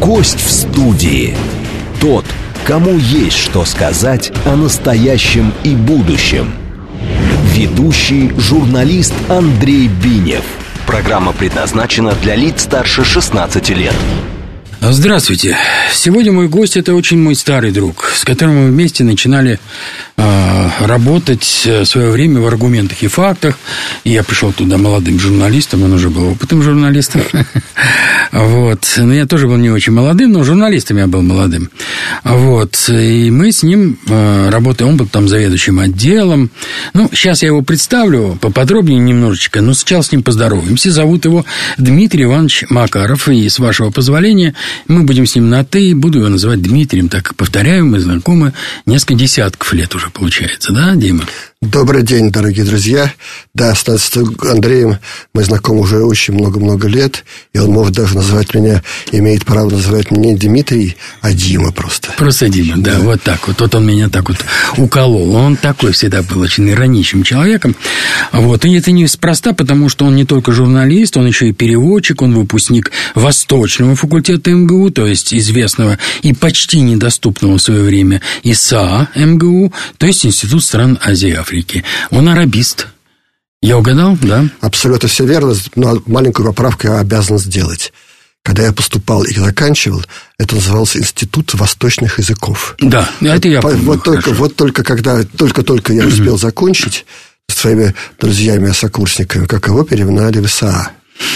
Гость в студии. Тот, кому есть что сказать о настоящем и будущем. Ведущий журналист Андрей Бинев. Программа предназначена для лиц старше 16 лет. Здравствуйте. Сегодня мой гость – это очень мой старый друг, с которым мы вместе начинали э, работать в свое время в аргументах и фактах. И я пришел туда молодым журналистом, он уже был опытным журналистом. Вот. Но я тоже был не очень молодым, но журналистом я был молодым. Вот. И мы с ним э, работаем, он был там заведующим отделом. Ну, сейчас я его представлю поподробнее немножечко, но сначала с ним поздороваемся. Зовут его Дмитрий Иванович Макаров, и с вашего позволения мы будем с ним на «ты», буду его называть Дмитрием, так как, повторяю, мы знакомы несколько десятков лет уже, получается, да, Дима? Добрый день, дорогие друзья. Да, с Андреем мы знакомы уже очень много-много лет, и он может даже называть меня, имеет право называть меня не Дмитрий, а Дима просто. Просто Дима, да, да, вот так вот. Вот он меня так вот уколол. Он такой всегда был очень ироничным человеком. Вот. И это неспроста, потому что он не только журналист, он еще и переводчик, он выпускник Восточного факультета МГУ, то есть известного и почти недоступного в свое время ИСА МГУ, то есть Институт стран Азии и Африки. Африки. Он арабист. Я угадал, да? Абсолютно все верно, но маленькую поправку я обязан сделать. Когда я поступал и заканчивал, это назывался Институт восточных языков. Да, это я помню. Вот только, вот только когда только-только я успел закончить с своими друзьями-сокурсниками, как его перевинали в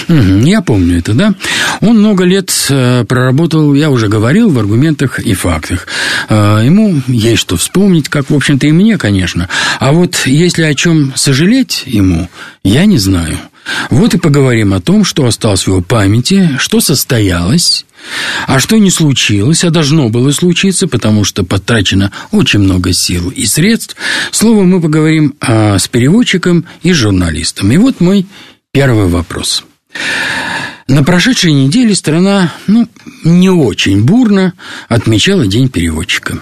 Я помню это, да. Он много лет э, проработал, я уже говорил, в аргументах и фактах. Э, ему есть что вспомнить, как, в общем-то, и мне, конечно. А вот если о чем сожалеть ему, я не знаю. Вот и поговорим о том, что осталось в его памяти, что состоялось, а что не случилось, а должно было случиться, потому что потрачено очень много сил и средств. Словом, мы поговорим а, с переводчиком и журналистом. И вот мой первый вопрос. На прошедшей неделе страна, ну, не очень бурно отмечала День переводчика.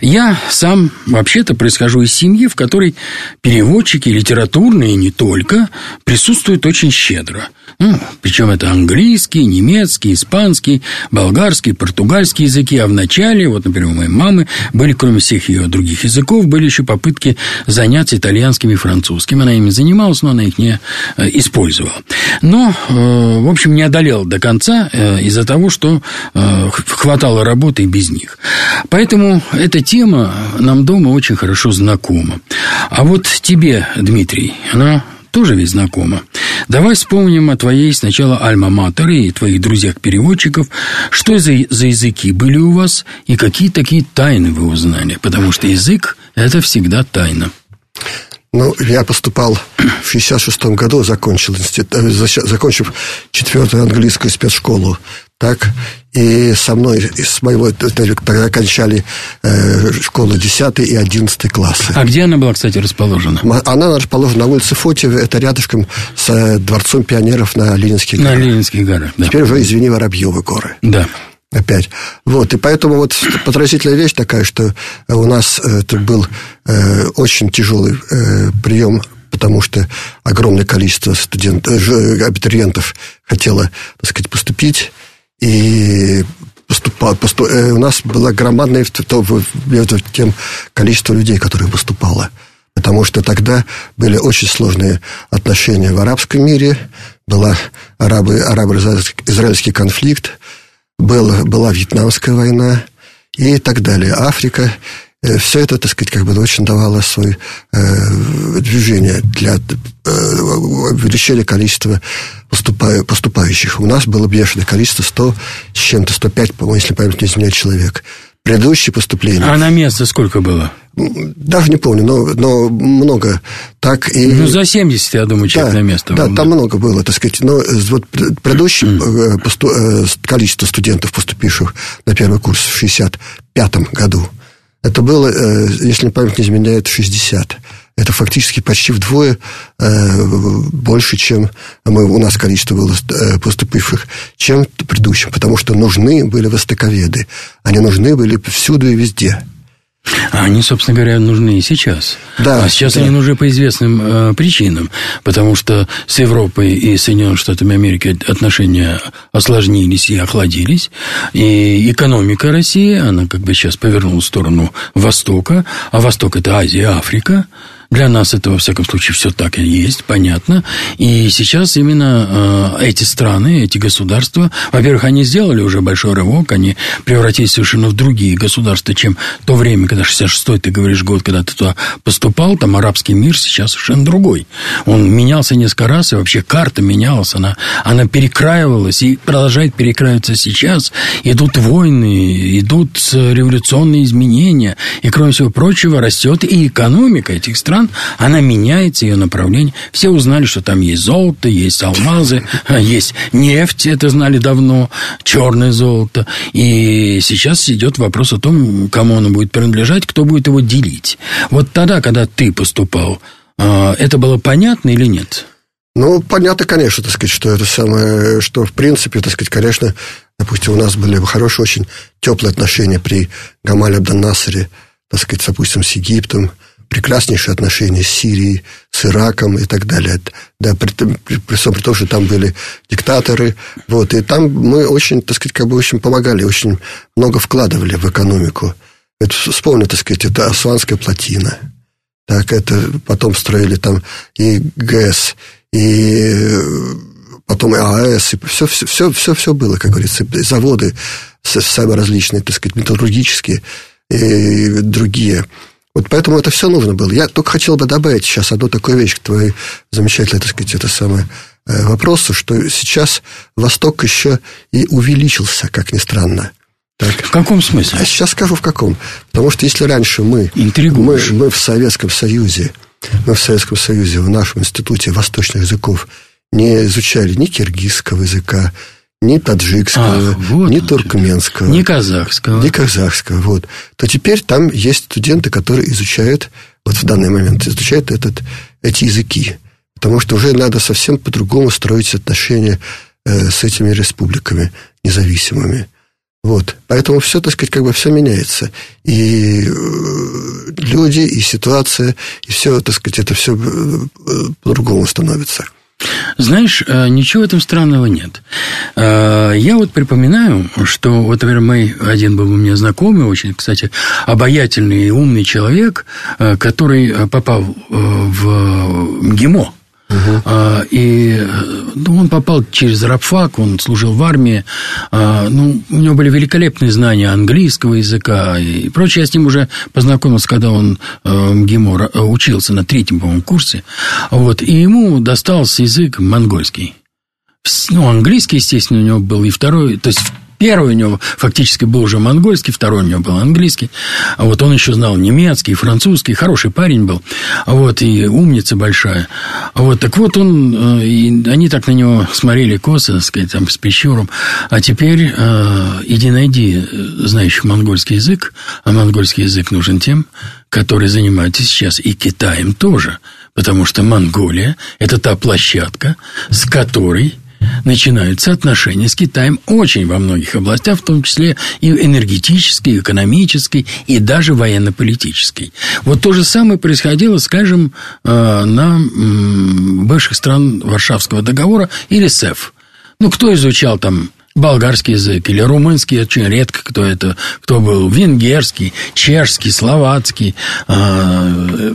Я сам вообще-то происхожу из семьи, в которой переводчики литературные не только присутствуют очень щедро. Ну, причем это английский, немецкий, испанский, болгарский, португальский языки. А в начале, вот, например, у моей мамы были, кроме всех ее других языков, были еще попытки заняться итальянским и французским. Она ими занималась, но она их не э, использовала. Но, э, в общем, не одолела до конца э, из-за того, что хватало работы и без них. Поэтому эта тема нам дома очень хорошо знакома. А вот тебе, Дмитрий, она тоже ведь знакома. Давай вспомним о твоей сначала альма-матере и твоих друзьях-переводчиков. Что за, за языки были у вас и какие такие тайны вы узнали? Потому что язык – это всегда тайна. Ну, я поступал в 66-м году, закончил институт, э, закончив четвертую английскую спецшколу так, и со мной, с моего, тогда окончали э, школу 10 и 11 классы. А где она была, кстати, расположена? Она расположена на улице Фотьеве, это рядышком с э, Дворцом пионеров на Ленинских горах. На Ленинских горах, да. Теперь уже, извини, Воробьевы горы. Да. Опять. Вот, и поэтому вот потрясительная вещь такая, что у нас э, тут был э, очень тяжелый э, прием потому что огромное количество студентов, э, абитуриентов хотело, так сказать, поступить и поступал, поступ, э, у нас была громадная между тем количество людей, которые поступало. Потому что тогда были очень сложные отношения в арабском мире, арабы, арабо-израильский конфликт, был, была Вьетнамская война и так далее. Африка все это, так сказать, как бы очень давало свое э, движение для э, увеличения количества поступа, поступающих. У нас было бешеное количество, 100 с чем-то, 105, по-моему, если память не изменяет человек. Предыдущие поступления... А на место сколько было? Даже не помню, но, но много. Так и... Ну, за 70, я думаю, человек да, на место. Да, там много было, так сказать. Но вот предыдущее mm. посту... количество студентов, поступивших на первый курс в 65 году, это было, э, если память не изменяет, 60. Это фактически почти вдвое э, больше, чем мы, у нас количество было э, поступивших, чем предыдущим, потому что нужны были востоковеды. Они нужны были всюду и везде. Они, собственно говоря, нужны и сейчас. Да, а сейчас да. они нужны по известным э, причинам, потому что с Европой и Соединенными Штатами Америки отношения осложнились и охладились, и экономика России, она как бы сейчас повернула в сторону Востока, а Восток – это Азия, Африка – для нас это, во всяком случае, все так и есть, понятно. И сейчас именно э, эти страны, эти государства, во-первых, они сделали уже большой рывок, они превратились совершенно в другие государства, чем то время, когда 66-й, ты говоришь, год, когда ты туда поступал, там арабский мир сейчас совершенно другой. Он менялся несколько раз, и вообще карта менялась, она, она перекраивалась и продолжает перекраиваться сейчас. Идут войны, идут революционные изменения, и, кроме всего прочего, растет и экономика этих стран, стран, она меняется, ее направление. Все узнали, что там есть золото, есть алмазы, есть нефть, это знали давно, черное золото. И сейчас идет вопрос о том, кому оно будет принадлежать, кто будет его делить. Вот тогда, когда ты поступал, а, это было понятно или нет? Ну, понятно, конечно, так сказать, что это самое, что в принципе, так сказать, конечно, допустим, у нас были хорошие, очень теплые отношения при Гамале Абдан-Насаре, так сказать, допустим, с Египтом, прекраснейшие отношения с Сирией, с Ираком и так далее. Да, при, при, при, при том, что там были диктаторы. Вот, и там мы очень, так сказать, как бы очень помогали, очень много вкладывали в экономику. Это, вспомни, так сказать, это Асуанская плотина. Так, это потом строили там и ГЭС, и потом и АЭС, и все, все, все, все, все было, как говорится, заводы самые различные, так сказать, металлургические и другие. Вот поэтому это все нужно было. Я только хотел бы добавить сейчас одну такую вещь к твоей замечательной, так сказать, это самое э, вопросу, что сейчас Восток еще и увеличился, как ни странно. Так. В каком смысле? А сейчас скажу в каком. Потому что если раньше мы, мы, мы в Советском Союзе, мы в Советском Союзе, в нашем институте восточных языков не изучали ни киргизского языка, ни таджикского, а, вот ни туркменского, ни казахского, ни казахского, вот, то теперь там есть студенты, которые изучают, вот в данный момент изучают этот, эти языки, потому что уже надо совсем по-другому строить отношения э, с этими республиками независимыми. Вот. Поэтому все, так сказать, как бы все меняется. И э, люди, и ситуация, и все, так сказать, это все э, по-другому становится. Знаешь, э, ничего в этом странного нет. Э, я вот припоминаю, что вот, например, мой один был у меня знакомый, очень, кстати, обаятельный и умный человек, э, который попал в МГИМО. Угу. И ну, он попал через рабфак, он служил в армии. А, ну, у него были великолепные знания английского языка и прочее. Я с ним уже познакомился, когда он в МГИМО учился на третьем, по-моему, курсе. Вот, и ему достался язык монгольский. Ну, английский, естественно, у него был и второй, то есть Первый у него фактически был уже монгольский, второй у него был английский. А вот он еще знал немецкий, французский. Хороший парень был. А вот и умница большая. А вот так вот он... Э, и они так на него смотрели косо, так сказать, там, с пещером. А теперь э, иди найди э, знающих монгольский язык. А монгольский язык нужен тем, которые занимаются сейчас и Китаем тоже. Потому что Монголия – это та площадка, с которой начинаются отношения с Китаем очень во многих областях, в том числе и энергетической, и экономической, и даже военно-политической. Вот то же самое происходило, скажем, э, на бывших стран Варшавского договора или СЭФ. Ну, кто изучал там болгарский язык или румынский, очень редко кто это, кто был, венгерский, чешский, словацкий, э,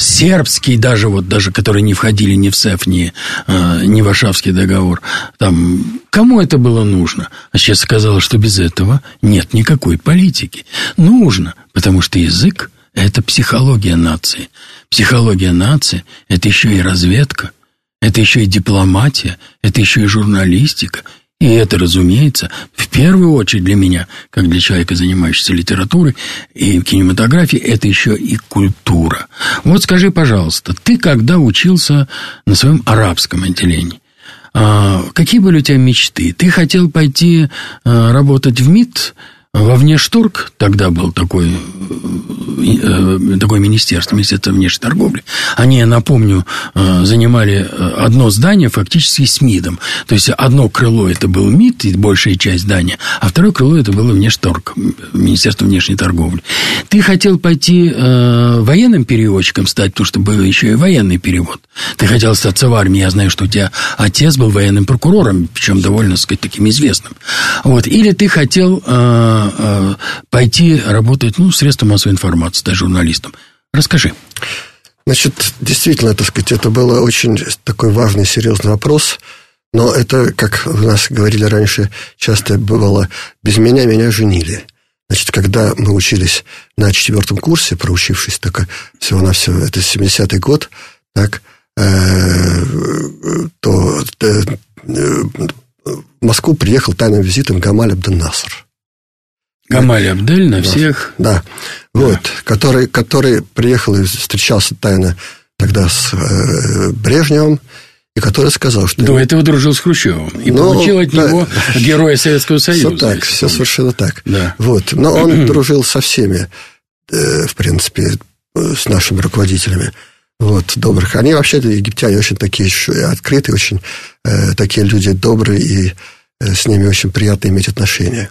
сербский даже, вот даже, которые не входили ни в СЭФ, ни, э, ни в Варшавский договор, там, кому это было нужно? А сейчас сказала, что без этого нет никакой политики. Нужно, потому что язык – это психология нации. Психология нации – это еще и разведка, это еще и дипломатия, это еще и журналистика, и это, разумеется, в первую очередь для меня, как для человека, занимающегося литературой и кинематографией, это еще и культура. Вот скажи, пожалуйста, ты когда учился на своем арабском отделении, а, какие были у тебя мечты? Ты хотел пойти а, работать в МИД, во внешторг, тогда был такой, э, такое министерство, Министерство внешней торговли, они, напомню, э, занимали э, одно здание фактически с МИДом. То есть, одно крыло это был МИД, и большая часть здания, а второе крыло это было внешторг, Министерство внешней торговли. Ты хотел пойти военным переводчиком стать, потому что был еще и военный перевод. Ты хотел остаться в армии, я знаю, что у тебя отец был военным прокурором, причем довольно, так сказать, таким известным. Вот. Или ты хотел Э, пойти работать ну, в средства массовой информации, стать журналистом. Расскажи. Значит, действительно, так сказать, это был очень такой важный, серьезный вопрос. Но это, как у нас говорили раньше, часто бывало, без меня меня женили. Значит, когда мы учились на четвертом курсе, проучившись только всего-навсего, это 70-й год, так, э, то э, в Москву приехал тайным визитом Гамаль Абден Наср. Гамаль Абдель на всех. Да. да. Вот, который, который приехал и встречался тайно тогда с э, Брежневым, и который сказал, что... До этого дружил с Хрущевым. И ну, получил от да, него героя Советского Союза. Все так, все совершенно так. Да. Вот. Но он дружил со всеми, э, в принципе, с нашими руководителями. Вот, добрых. Они вообще-то, египтяне, очень такие открытые, очень э, такие люди добрые, и э, с ними очень приятно иметь отношения.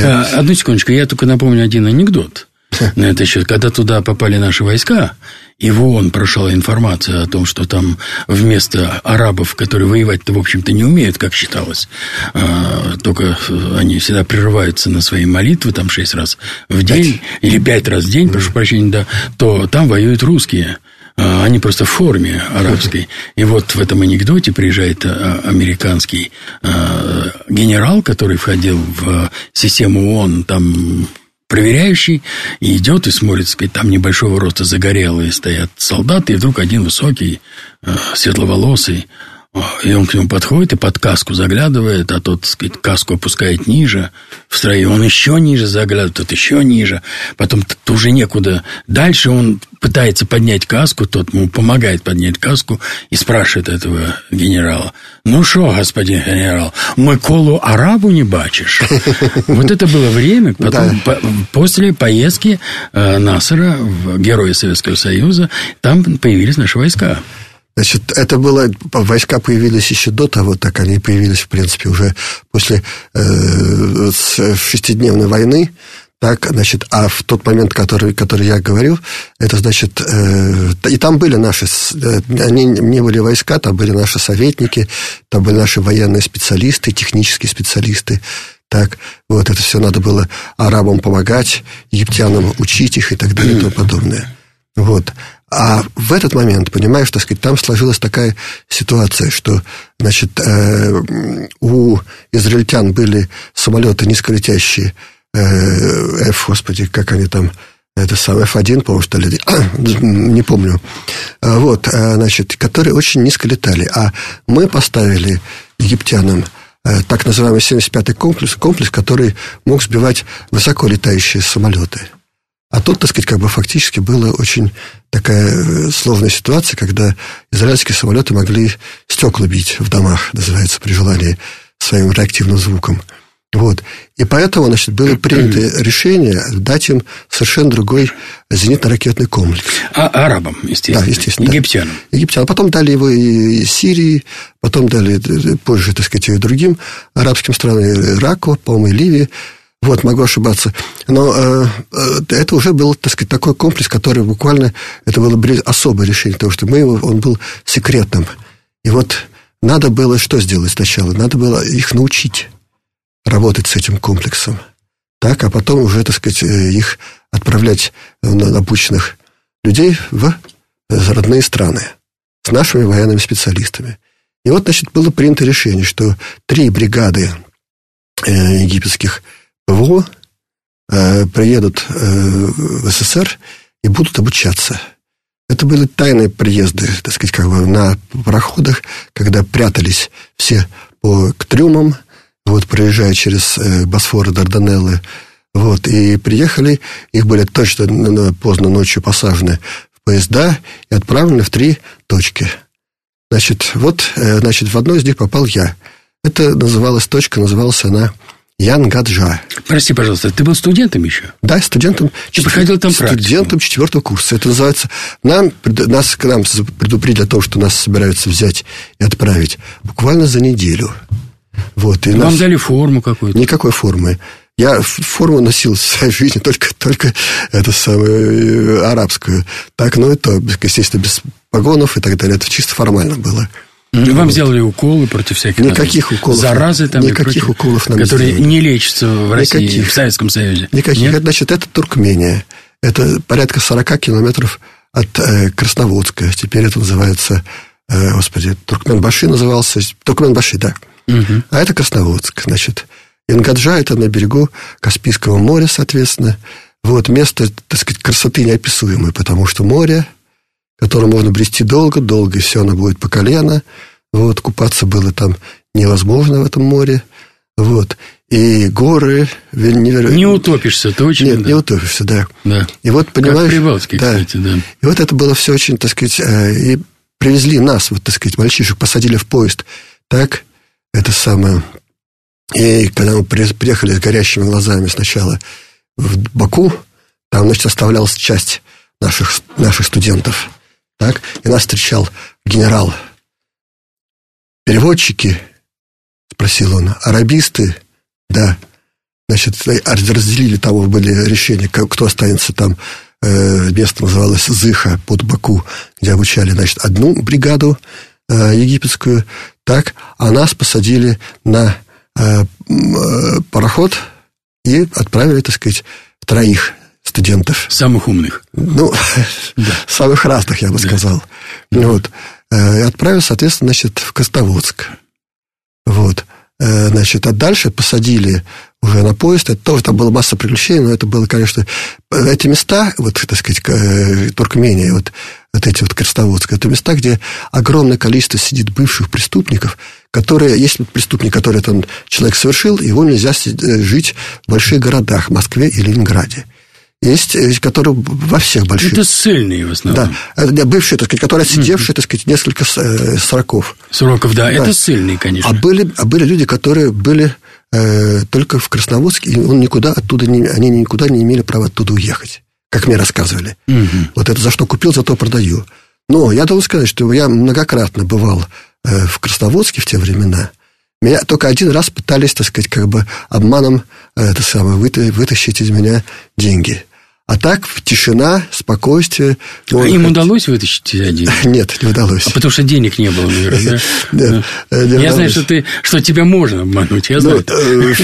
Да. Одну секундочку, я только напомню один анекдот на этот счет. Когда туда попали наши войска, и в ООН прошла информация о том, что там вместо арабов, которые воевать-то, в общем-то, не умеют, как считалось, а, только они всегда прерываются на свои молитвы, там шесть раз в день, или пять раз в день, прошу прощения, да, то там воюют русские. А, они просто в форме арабской. И вот в этом анекдоте приезжает а, американский а, генерал, который входил в систему ООН, там проверяющий, и идет и смотрит, сказать, там небольшого роста загорелые стоят солдаты, и вдруг один высокий, светловолосый, и он к нему подходит и под каску заглядывает, а тот, так сказать, каску опускает ниже в строю. Он еще ниже заглядывает, тот еще ниже. Потом уже некуда. Дальше он пытается поднять каску, тот ему помогает поднять каску и спрашивает этого генерала. Ну что, господин генерал, мы колу арабу не бачишь? Вот это было время, потом, после поездки э, Насара в Герои Советского Союза, там появились наши войска. Значит, это было, войска появились еще до того, так они появились, в принципе, уже после э, шестидневной войны, так, значит, а в тот момент, который, который я говорил, это значит, э, и там были наши, э, они не были войска, там были наши советники, там были наши военные специалисты, технические специалисты, так, вот это все надо было арабам помогать, египтянам учить их и так далее и тому подобное. Вот. А в этот момент, понимаешь, так сказать, там сложилась такая ситуация, что, значит, э, у израильтян были самолеты низколетящие, э, F, господи, как они там, это сам F1, по-моему, что ли, не помню, а, вот, э, значит, которые очень низко летали. А мы поставили египтянам так называемый 75-й комплекс, комплекс, который мог сбивать высоко летающие самолеты – а тут, так сказать, как бы фактически была очень такая э, сложная ситуация, когда израильские самолеты могли стекла бить в домах, называется, при желании своим реактивным звуком. Вот. И поэтому, значит, было принято решение дать им совершенно другой зенитно-ракетный комплекс. А арабам, естественно. Да, естественно. Египтянам. Да. Египтянам. Потом дали его и Сирии, потом дали э, позже, так сказать, и другим арабским странам, Ираку, по-моему, и Ливии. Вот, могу ошибаться. Но э, э, это уже был, так сказать, такой комплекс, который буквально, это было особое решение, потому что мы, он был секретным. И вот надо было что сделать сначала? Надо было их научить работать с этим комплексом. Так, а потом уже, так сказать, э, их отправлять на обученных людей в родные страны с нашими военными специалистами. И вот, значит, было принято решение, что три бригады э, египетских ПВО э, приедут э, в СССР и будут обучаться. Это были тайные приезды, так сказать, как бы на пароходах, когда прятались все по, к трюмам, вот, проезжая через э, Босфор и Дарданеллы, вот, и приехали, их были точно поздно ночью посажены в поезда и отправлены в три точки. Значит, вот, значит, в одной из них попал я. Это называлась точка, называлась она Янгаджа. Прости, пожалуйста, ты был студентом еще? Да, студентом. Ты проходил там практику? Студентом четвертого курса. Это называется... Нам, нас, к нам предупредили о том, что нас собираются взять и отправить буквально за неделю. Вот, и Вам нас... дали форму какую-то? Никакой формы. Я форму носил в своей жизни только, только это самое, э, арабскую. Так, ну, это, естественно, без погонов и так далее. Это чисто формально было. Вам сделали уколы против всяких никаких уколов, заразы там никаких прочее, уколов нам которые не, не лечатся в России, никаких, в Советском Союзе. Никаких. Нет? Значит, это Туркмения. Это порядка 40 километров от э, Красноводска. Теперь это называется, э, господи, Туркменбаши назывался. Туркменбаши, да. Угу. А это Красноводск, значит. Ингаджа – это на берегу Каспийского моря, соответственно. Вот место, так сказать, красоты неописуемой, потому что море, которое можно брести долго-долго, и все оно будет по колено. Вот, купаться было там невозможно в этом море. Вот. И горы невероятно. Не утопишься, точно. Нет, да. не утопишься, да. да. И вот, понимаешь... Как Прибалтике, да. кстати, да. И вот это было все очень, так сказать... Э, и привезли нас, вот, так сказать, мальчишек, посадили в поезд. Так, это самое... И когда мы приехали с горящими глазами сначала в Баку, там, значит, оставлялась часть наших, наших студентов. Так? И нас встречал генерал. Переводчики, спросил он, арабисты, да. Значит, разделили там были решения, кто останется там. Э, место называлось Зыха под Баку, где обучали, значит, одну бригаду э, египетскую, так, а нас посадили на э, пароход и отправили, так сказать, троих студентов. Самых умных. Ну, да. самых разных, я бы да. сказал. Да. Вот. И отправил, соответственно, значит, в Костоводск. Вот. Значит, а дальше посадили уже на поезд. Это тоже там была масса приключений, но это было, конечно... Эти места, вот, так сказать, Туркмения, вот, вот эти вот Крестоводск, это места, где огромное количество сидит бывших преступников, которые, если преступник, который там человек совершил, его нельзя э, жить в больших городах, Москве и Ленинграде. Есть, э, которые во всех больших... Это ссыльные в основном. Да, бывшие, так сказать, которые сидевшие, так сказать, несколько э, сроков. Сроков, да, да. это ссыльные, конечно. А были, а были люди, которые были э, только в Красноводске, и он никуда оттуда не, они никуда не имели права оттуда уехать как мне рассказывали. Угу. Вот это за что купил, за то продаю. Но я должен сказать, что я многократно бывал э, в Красноводске в те времена. Меня только один раз пытались, так сказать, как бы обманом э, это самое, вытащить из меня деньги. А так, тишина, спокойствие. А им хоть... удалось вытащить деньги? Нет, не удалось. А потому что денег не было, наверное, да? Я знаю, что, ты, что тебя можно обмануть, я знаю. Ну, э,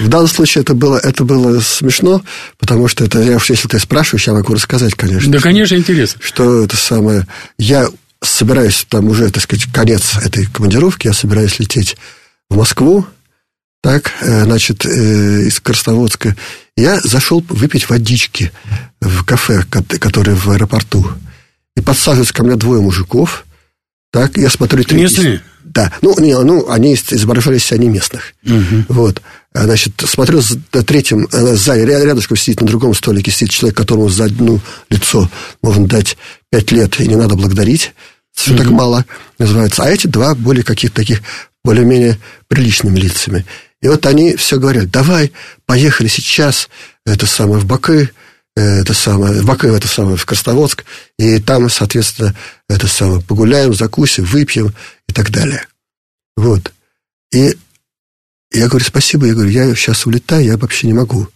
в данном случае это было, это было смешно, потому что это, я уж если ты спрашиваешь, я могу рассказать, конечно. Да, конечно, интересно. Что это самое... Я собираюсь, там уже, так сказать, конец этой командировки, я собираюсь лететь в Москву, так, э, значит, э, из Красноводска. Я зашел выпить водички в кафе, которое в аэропорту. И подсаживаются ко мне двое мужиков. Так, я смотрю... Местные? Да. Ну, не, ну, они изображали себя не местных. Угу. Вот. А, значит, смотрю, за третьим, э, сзади, рядышком сидит на другом столике, сидит человек, которому за одно лицо можно дать пять лет, и не надо благодарить, что угу. так мало называется. А эти два более каких-то таких более-менее приличными лицами. И вот они все говорят, давай, поехали сейчас, это самое, в Баку, это самое, в Баку, это самое, в Красноводск, и там, соответственно, это самое, погуляем, закусим, выпьем и так далее. Вот. И я говорю, спасибо, я говорю, я сейчас улетаю, я вообще не могу.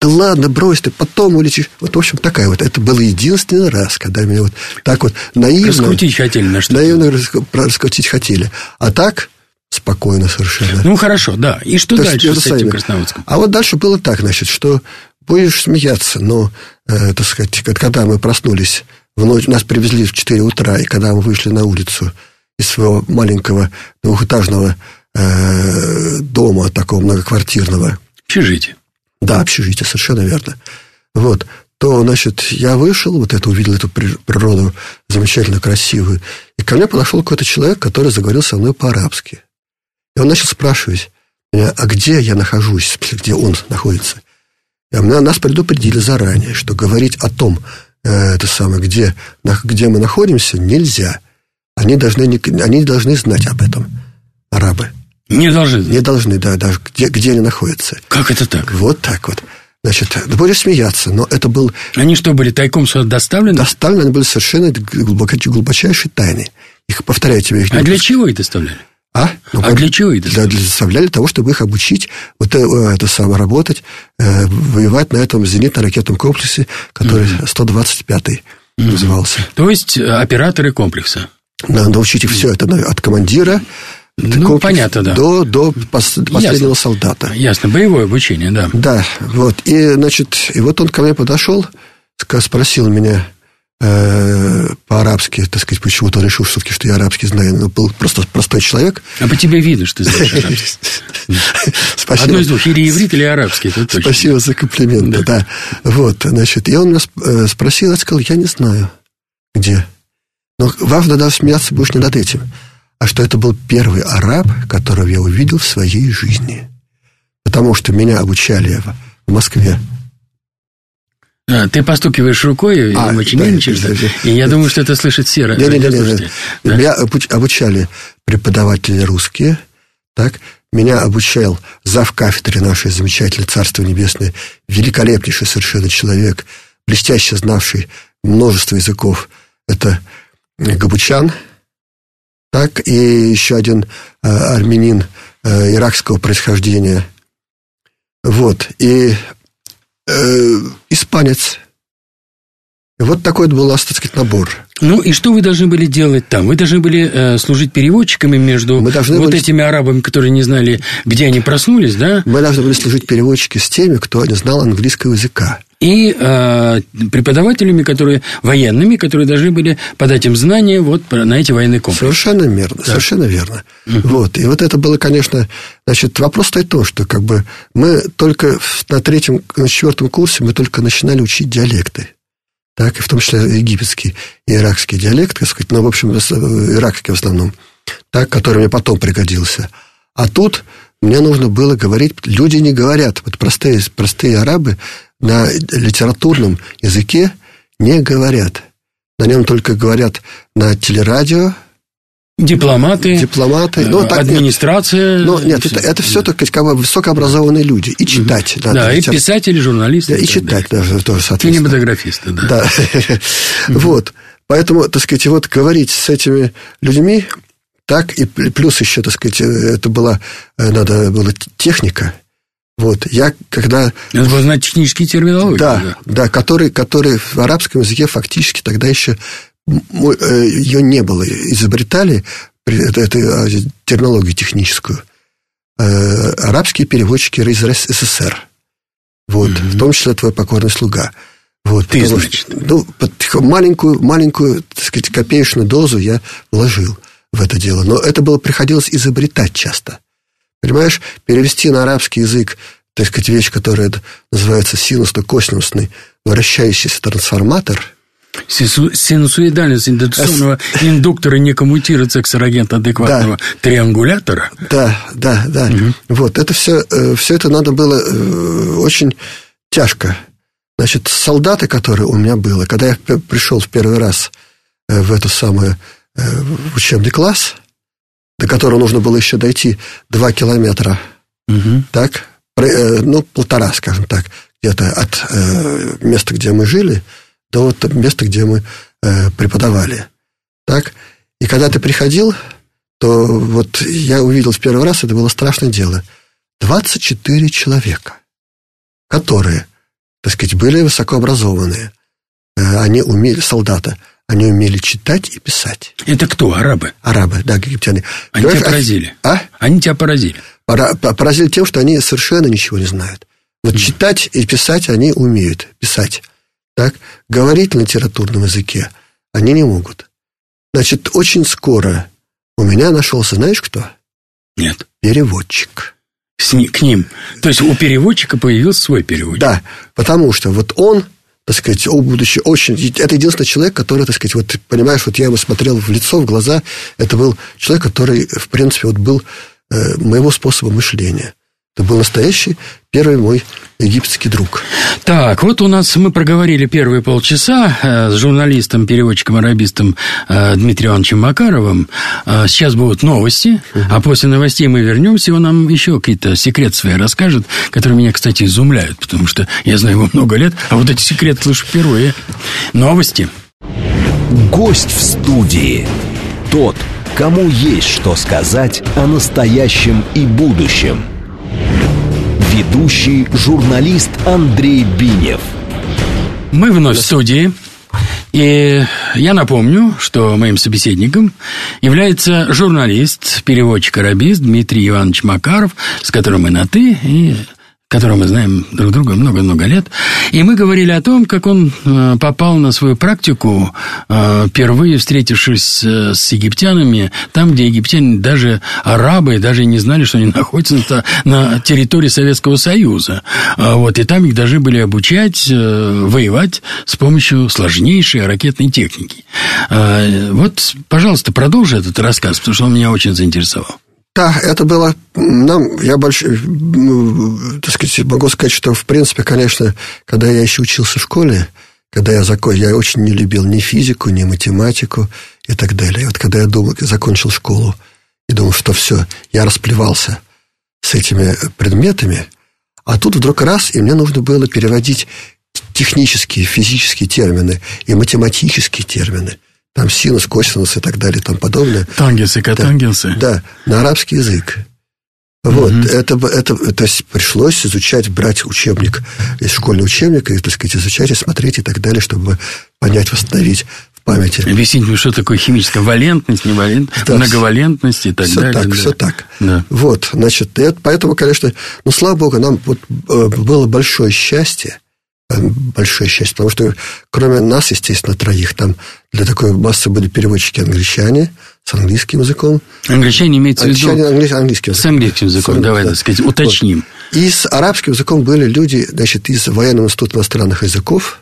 Да ладно, брось ты, потом улетишь. Вот, в общем, такая вот. Это был единственный раз, когда меня вот так вот наивно... Раскрутить хотели на что-то. Наивно раскрутить хотели. А так, спокойно совершенно. Ну, хорошо, да. И что То дальше с этим Красноводском? А вот дальше было так, значит, что будешь смеяться, но, э, так сказать, когда мы проснулись, в ночь, нас привезли в 4 утра, и когда мы вышли на улицу из своего маленького двухэтажного э, дома, такого многоквартирного. Общежитие. Да, общежитие, совершенно верно. Вот, то, значит, я вышел, вот это увидел эту природу замечательно красивую, и ко мне подошел какой-то человек, который заговорил со мной по-арабски. И он начал спрашивать меня, а где я нахожусь, где он находится. И нас предупредили заранее, что говорить о том, э, это самое, где, где мы находимся, нельзя. Они должны, они должны знать об этом, арабы. Не должны. Не должны, да, даже где, где они находятся. Как это так? Вот так вот. Значит, ты будешь смеяться, но это был... Они что, были тайком сюда доставлены? Доставлены, они были совершенно глубочайшей тайны. Их, повторяю тебе... Их а для чего их доставляли? А? Ну, а для чего их доставляли? Для, доставляли того, чтобы их обучить, вот это, это самое, работать, э, воевать на этом зенитно-ракетном комплексе, который mm 125-й mm назывался. То есть, э, операторы комплекса? Надо научить их все это от командира ну, понятно, да. До, до последнего Ясно. солдата. Ясно, боевое обучение, да. Да, вот. И, значит, и вот он ко мне подошел, спросил меня э, по-арабски, так сказать, почему-то он решил все-таки, что я арабский знаю. Но был просто простой человек. А по тебе видно, что ты знаешь арабский. Спасибо. Одно из двух, или иврит, или арабский. Спасибо за комплимент, да. Вот, значит, и он меня э, спросил, я сказал, я не знаю, где. Но важно даже смеяться будешь не над этим а что это был первый араб, которого я увидел в своей жизни. Потому что меня обучали в Москве. А, ты постукиваешь рукой, а, очень да, да, да, и я думаю, что это слышит все не, не, не, не, да? Меня обучали преподаватели русские, так, меня обучал зав кафедры нашей замечательной Царство Небесное, великолепнейший совершенно человек, блестяще знавший множество языков. Это Габучан – так? И еще один э, армянин э, иракского происхождения. Вот, и э, испанец. Вот такой был, так сказать, набор. Ну и что вы должны были делать там? Вы должны были э, служить переводчиками между вот были... этими арабами, которые не знали, где они проснулись, да? Мы должны были служить переводчики с теми, кто не знал английского языка и э, преподавателями, которые военными, которые должны были подать им знания вот на эти военные комплексы. Совершенно верно, да. совершенно верно. Угу. Вот. И вот это было, конечно, значит, вопрос стоит в том, что как бы мы только на третьем, на четвертом курсе мы только начинали учить диалекты. Так, и в том числе египетский и иракский диалект, так сказать, ну, в общем, иракский в основном, так, который мне потом пригодился. А тут мне нужно было говорить, люди не говорят, вот простые, простые арабы, на литературном языке не говорят. На нем только говорят на телерадио, Дипломаты, дипломаты, ну, так, администрация. Нет, ну, нет это, это все только как бы высокообразованные люди. И читать. Да, да и литер... писатели, журналисты. Да, и читать даже тоже, соответственно. Кинематографисты, да. да. Вот. Поэтому, так сказать, вот говорить с этими людьми, так, и плюс еще, так сказать, это была, э, надо было техника, вот, я когда... Это было знать технические терминологии. Да, да, да который, который в арабском языке фактически тогда еще э, ее не было. Изобретали эту а, терминологию техническую э, арабские переводчики из СССР. Вот, mm-hmm. в том числе твой покорный слуга. Вот, Ты, значит? Что, ну, маленькую, маленькую, так сказать, копеечную дозу я вложил в это дело. Но это было приходилось изобретать часто. Понимаешь, перевести на арабский язык, так сказать, вещь, которая называется синусно-косинусный вращающийся трансформатор – Синусоидальность индукционного индуктора не коммутируется к сорогент адекватного да. триангулятора. Да, да, да. Угу. Вот, это все, э, все это надо было э, очень тяжко. Значит, солдаты, которые у меня было, когда я пришел в первый раз э, в эту самую в учебный класс, до которого нужно было еще дойти два километра, угу. так, ну, полтора, скажем так, где-то от э, места, где мы жили, до вот места, где мы э, преподавали. Так? И когда ты приходил, то вот я увидел в первый раз, это было страшное дело. 24 человека, которые, так сказать, были высокообразованные. Э, они умели, солдаты, они умели читать и писать. Это кто? Арабы? Арабы, да, египтяне. Они тебя поразили? А? Они тебя поразили? Поразили тем, что они совершенно ничего не знают. Вот mm. читать и писать они умеют, писать. Так? Говорить на литературном языке они не могут. Значит, очень скоро у меня нашелся, знаешь кто? Нет. Переводчик. С, к ним. То есть у переводчика появился свой переводчик. Да, потому что вот он так сказать, о будущем. Очень. Это единственный человек, который, так сказать, вот, понимаешь, вот я ему смотрел в лицо, в глаза. Это был человек, который, в принципе, вот был э, моего способа мышления. Это был настоящий первый мой египетский друг. Так, вот у нас мы проговорили первые полчаса э, с журналистом, переводчиком, арабистом э, Дмитрием Ивановичем Макаровым. Э, сейчас будут новости, угу. а после новостей мы вернемся, он нам еще какие-то секреты свои расскажет, которые меня, кстати, изумляют, потому что я знаю его много лет, а вот эти секреты слышу впервые. Новости. Гость в студии. Тот, кому есть что сказать о настоящем и будущем. Ведущий журналист Андрей Бинев. Мы вновь в студии. И я напомню, что моим собеседником является журналист, переводчик арабист Дмитрий Иванович Макаров, с которым мы на «ты», и которого мы знаем друг друга много-много лет. И мы говорили о том, как он э, попал на свою практику, э, впервые встретившись э, с египтянами, там, где египтяне, даже арабы, даже не знали, что они находятся на территории Советского Союза. А вот, и там их должны были обучать воевать с помощью сложнейшей ракетной техники. Вот, пожалуйста, продолжи этот рассказ, потому что он меня очень заинтересовал. Да, это было нам, я больше, так сказать, могу сказать, что, в принципе, конечно, когда я еще учился в школе, когда я закон, я очень не любил ни физику, ни математику и так далее. Вот когда я думал, закончил школу и думал, что все, я расплевался с этими предметами, а тут вдруг раз, и мне нужно было переводить технические, физические термины и математические термины – там синус, косинус и так далее и тому подобное. Тангенсы, котангенсы. Да, да, на арабский язык. Вот, угу. это, это, то есть пришлось изучать, брать учебник, из школьный учебник, и, так сказать, изучать и смотреть и так далее, чтобы понять, восстановить в памяти. Объяснить мне, что такое химическая валентность, невалентность, да, многовалентность и так все далее. Так, да. Все так, да. Вот, значит, это, поэтому, конечно, ну, слава богу, нам вот, э, было большое счастье, большое счастье, потому что кроме нас, естественно, троих, там для такой массы были переводчики англичане с английским языком. Англичане имеется в виду... Англичане, английским языком. С английским языком, с, давай, да. так сказать, уточним. Вот. И с арабским языком были люди, значит, из военного института иностранных языков,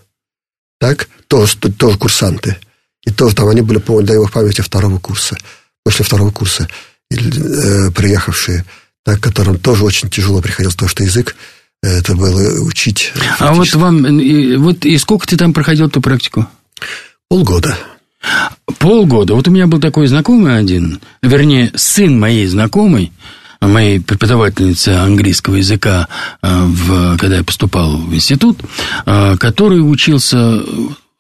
так, тоже, тоже курсанты. И тоже там они были, по-моему, дай его памяти второго курса, после второго курса, э, приехавшие, так, которым тоже очень тяжело приходилось, потому что язык это было учить. А вот вам, вот и сколько ты там проходил эту практику? Полгода. Полгода. Вот у меня был такой знакомый один, вернее, сын моей знакомой, моей преподавательницы английского языка, э, в, когда я поступал в институт, э, который учился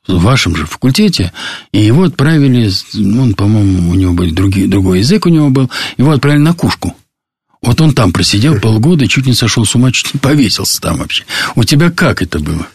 в вашем же факультете, и его отправили, он, по-моему, у него был другой, другой язык у него был, его отправили на кушку. Вот он там просидел полгода, чуть не сошел с ума, чуть не повесился там вообще. У тебя как это было?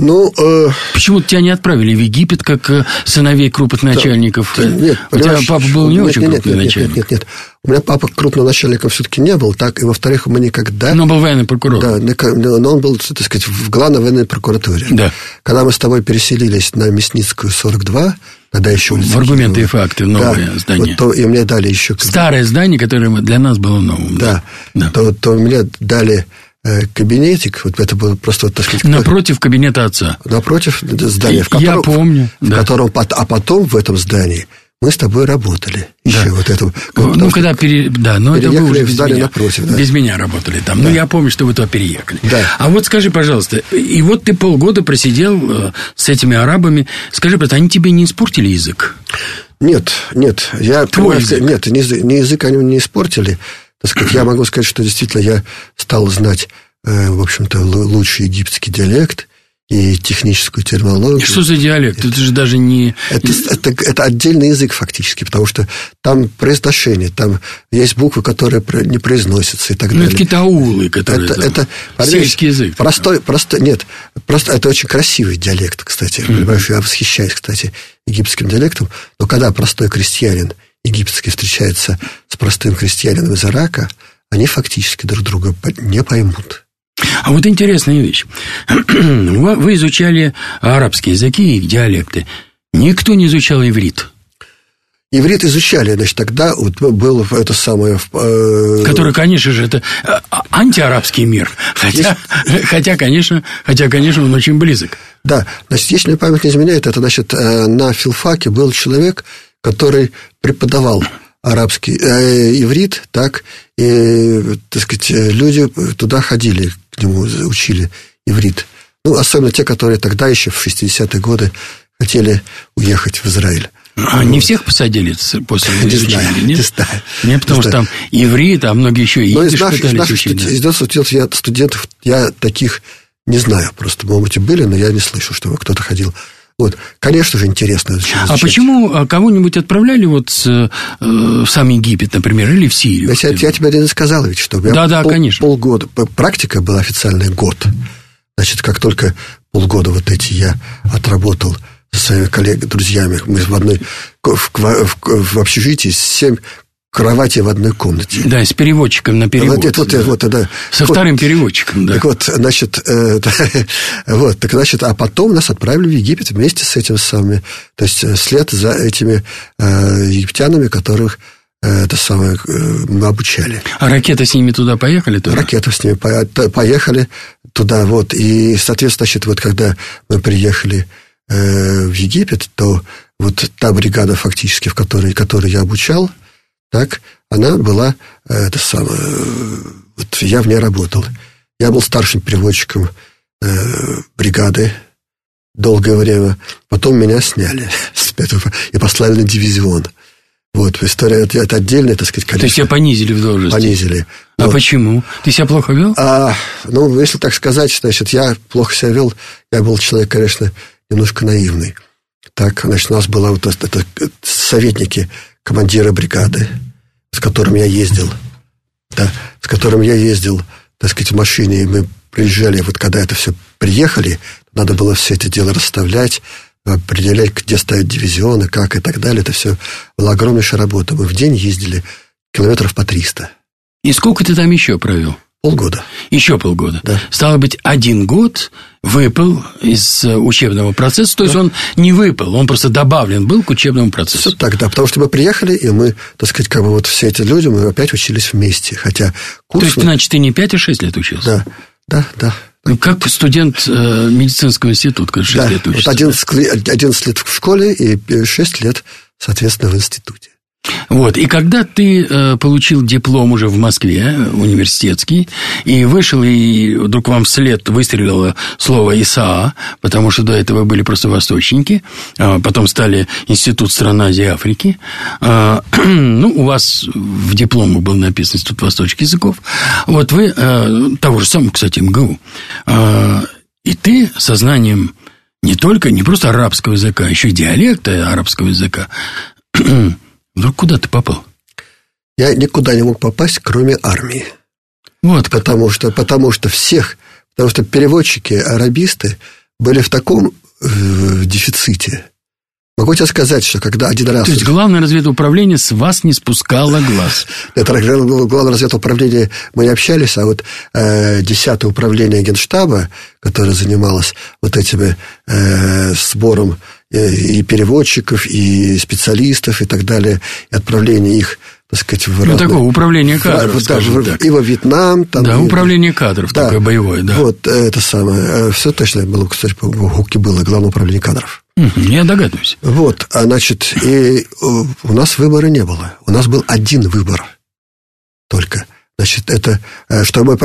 Ну, э... почему тебя не отправили в Египет как э, сыновей крупных начальников? Да, нет, у тебя папа был не нет, очень нет, крупный нет, начальник. Нет, нет, нет, У меня папа крупным начальником все-таки не был, так, и во-вторых, мы никогда... Но был военный прокурор. Да, но он был, так сказать, в главной военной прокуратуре. Да. Когда мы с тобой переселились на Мясницкую 42, тогда еще улица В аргументы и факты, новое да, здание. Вот, то, и мне дали еще... Старое здание, которое для нас было новым. Да, да. То, то мне дали Э, кабинетик, вот это было просто, так сказать... Напротив кабинета отца. Напротив здания, в котором... Я помню, в, да. котором, а потом в этом здании мы с тобой работали. Еще да. вот это. Ну, когда пере... Да, но это вы уже без меня. напротив. Да. Без меня работали там. Ну, да. Ну, я помню, что вы туда переехали. Да. А вот скажи, пожалуйста, и вот ты полгода просидел э, с этими арабами. Скажи, пожалуйста, они тебе не испортили язык? Нет, нет. Я, Твой язык? Нет, ни язык они не испортили. Так сказать, я могу сказать, что действительно я стал знать Э, в общем-то, лучший египетский диалект и техническую терминологию. Что за диалект? Это, это же даже не... Это, это, это отдельный язык фактически, потому что там произношение, там есть буквы, которые не произносятся и так ну, далее. это какие-то аулы, которые это, там, это сельский язык. Простой, просто, нет, просто это очень красивый диалект, кстати. Mm-hmm. Понимаешь, я восхищаюсь, кстати, египетским диалектом, но когда простой крестьянин египетский встречается с простым крестьянином из Ирака, они фактически друг друга не поймут. А вот интересная вещь. Вы изучали арабские языки и диалекты. Никто не изучал иврит. Иврит изучали, значит, тогда вот был это самое... Э... Который, конечно же, это а, антиарабский мир. Хотя, Есть... хотя, конечно, хотя, конечно, он очень близок. Да, значит, если мне память не изменяет, это, значит, э, на филфаке был человек, который преподавал арабский, э, иврит, так, и, так сказать, люди туда ходили, к нему учили иврит. Ну, особенно те, которые тогда еще в 60-е годы хотели уехать в Израиль. А не всех посадили после не изучения, знаю, нет? Не знаю. Нет, потому не что знаю. там иврит, а многие еще и из наших, из наших учить, студентов, да? студентов, я, студентов я таких не знаю просто. Может быть, и были, но я не слышу, чтобы кто-то ходил. Вот, конечно же, интересно изучать. А почему а кого-нибудь отправляли вот э, в сам Египет, например, или в Сирию? Значит, я, я тебе один сказал ведь, что да, да, пол, конечно. полгода, практика была официальный год. Значит, как только полгода вот эти я отработал со своими коллегами, друзьями, мы в одной, в, в, в общежитии семь кровати в одной комнате. Да, с переводчиком на перевод. Вот, вот, да. вот, да. Со вот, вторым переводчиком, да. Так вот, значит, э, вот, так, значит, а потом нас отправили в Египет вместе с этими самыми, то есть э, след за этими э, египтянами, которых э, это самое э, мы обучали. А ракеты с ними туда поехали? Туда? Ракеты с ними поехали туда, вот, и, соответственно, значит, вот когда мы приехали э, в Египет, то вот та бригада фактически, в которой, которой я обучал, так, она была, э, это самое, э, вот я в ней работал. Я был старшим переводчиком э, бригады долгое время. Потом меня сняли с пятого и послали на дивизион. Вот, история, это, это отдельная, так сказать, конечно. То есть тебя понизили в должности? Понизили. А вот. почему? Ты себя плохо вел? А, ну, если так сказать, значит, я плохо себя вел. Я был человек, конечно, немножко наивный. Так, значит, у нас была вот это, это советники командира бригады, с которым я ездил, да, с которым я ездил, так сказать, в машине, и мы приезжали, вот когда это все приехали, надо было все это дело расставлять, определять, где ставить дивизионы, как и так далее. Это все была огромнейшая работа. Мы в день ездили километров по 300. И сколько ты там еще провел? Полгода. Еще полгода. Да. Стало быть, один год выпал из э, учебного процесса, то есть да. он не выпал, он просто добавлен был к учебному процессу. Все так, да, потому что мы приехали, и мы, так сказать, как бы вот все эти люди, мы опять учились вместе, хотя курс... То есть, значит, ты не 5, а 6 лет учился? Да, да, да. Ну, как студент э, медицинского института, когда 6 да, лет учишься. Вот 11, да? 11 лет в школе и 6 лет, соответственно, в институте. Вот, и когда ты э, получил диплом уже в Москве, университетский, и вышел, и вдруг вам вслед выстрелило слово ИСА, потому что до этого были просто восточники, а потом стали Институт стран Азии и Африки. А, ну, у вас в дипломах был написан Институт восточных языков. Вот вы, э, того же самого, кстати, МГУ, э, и ты со знанием не только, не просто арабского языка, еще и диалекта арабского языка Вдруг куда ты попал? Я никуда не мог попасть, кроме армии. Вот. Потому что, потому что всех, потому что переводчики, арабисты были в таком э, дефиците. Могу тебе сказать, что когда один раз... То есть, главное разведуправление с вас не спускало глаз. Это главное разведуправление, мы не общались, а вот э, 10 управление Генштаба, которое занималось вот этими э, сбором и переводчиков, и специалистов, и так далее, и отправление их так сказать, в ну, разные... такое управление кадров, да, в, так. И во Вьетнам. Там, да, и... управление кадров да, такое боевое, да. Вот, это самое. Э, Все точно было, кстати, по ГУКе было, Главное управление кадров. Я догадываюсь. Вот, а значит, и у нас выбора не было. У нас был один выбор только. Значит, это, э, что, мы,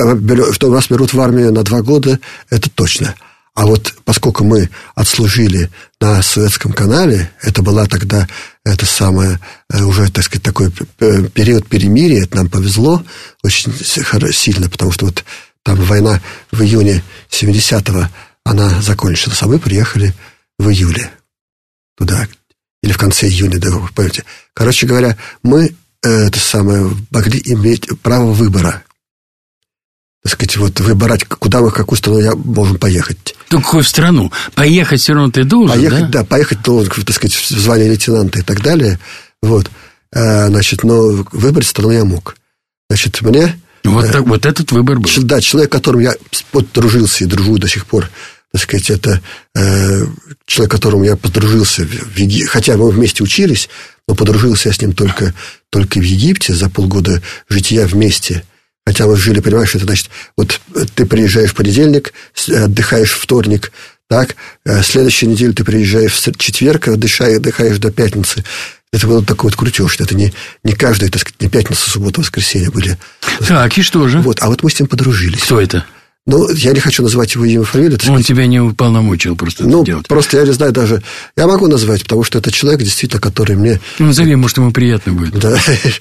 что нас берут в армию на два года, это точно. А вот поскольку мы отслужили на Советском канале, это была тогда это самое, э, уже, так сказать, такой период перемирия, это нам повезло очень сильно, потому что вот там война в июне 70-го, она закончилась, а мы приехали в июле туда, или в конце июня, да, помните. Короче говоря, мы э, это самое, могли иметь право выбора. Так сказать, вот выбирать, куда мы, в какую страну я должен поехать. Ну, какую страну? Поехать все равно ты должен, Поехать, да? да, поехать должен, так сказать, в звание лейтенанта и так далее. Вот. Э, значит, но выбрать страну я мог. Значит, мне... Вот, так, вот этот выбор был. Да, человек, которым я подружился и дружу до сих пор, так сказать, это э, человек, которому я подружился, в Еги... хотя мы вместе учились, но подружился я с ним только, только в Египте за полгода жития вместе. Хотя мы жили, понимаешь, это значит, вот ты приезжаешь в понедельник, отдыхаешь в вторник, так, э, следующую неделю ты приезжаешь в четверг, отдыхаешь, отдыхаешь до пятницы, Это был такой вот крутеж. Это не, не каждый, так сказать, не пятница, суббота, воскресенье были. Так, и что же? Вот, а вот мы с ним подружились. Кто это? Ну, я не хочу называть его имя и фамилию. Он тебя не уполномочил просто ну, это делать. просто я не знаю даже... Я могу назвать, потому что это человек, действительно, который мне... Ну, назови, может, ему приятно будет. Да,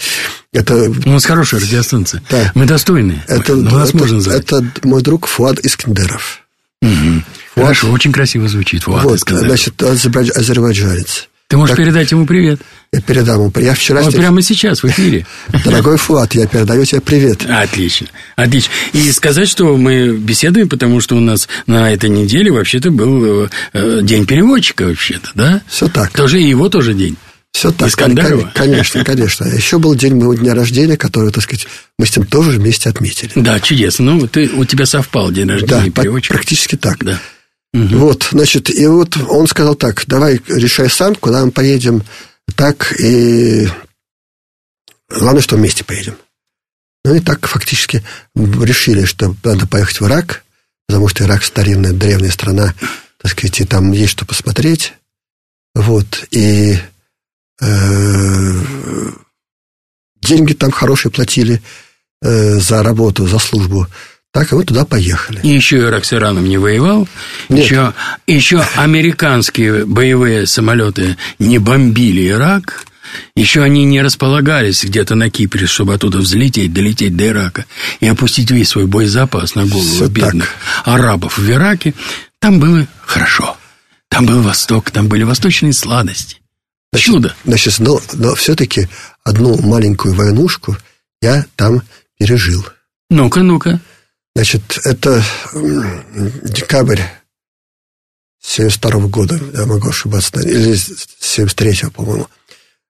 это... У нас хорошая радиостанция. Да. Мы достойны. Это, Но нас это, можно назвать. это мой друг Фуад Искендеров. Мгм. Хорошо, очень красиво звучит. Фуат вот, Искандеров. значит, азербайдж- азербайджанец. Ты можешь так- передать ему привет. Я передам ему. Я вчера... Вот прямо сейчас, в эфире. Дорогой Фуад, я передаю тебе привет. Отлично, отлично. И сказать, что мы беседуем, потому что у нас на этой неделе вообще-то был э, день переводчика вообще-то, да? Все так. Тоже и его тоже день. Все так. Искандарова? Кон- Конечно, конечно. А Еще был день моего дня рождения, который, так сказать, мы с ним тоже вместе отметили. Да, чудесно. Ну, ты, у тебя совпал день Да, рождения по- переводчика. практически так. Да. Вот, значит, и вот он сказал так, давай решай сам, куда мы поедем, так, и главное, что вместе поедем. Ну и так фактически решили, что надо поехать в Ирак, потому что Ирак старинная, древняя страна, так сказать, и там есть что посмотреть. Вот, и э, деньги там хорошие платили э, за работу, за службу. Так, и мы туда поехали. И еще Ирак с Ираном не воевал. Нет. Еще, еще американские боевые самолеты не бомбили Ирак. Еще они не располагались где-то на Кипре, чтобы оттуда взлететь, долететь до Ирака и опустить весь свой боезапас на голову Всё бедных арабов в Ираке. Там было хорошо. Там был Восток, там были восточные сладости. Чудо. Значит, но, но все-таки одну маленькую войнушку я там пережил. Ну-ка, ну-ка. Значит, это декабрь 72 года, я могу ошибаться, или 73 по-моему.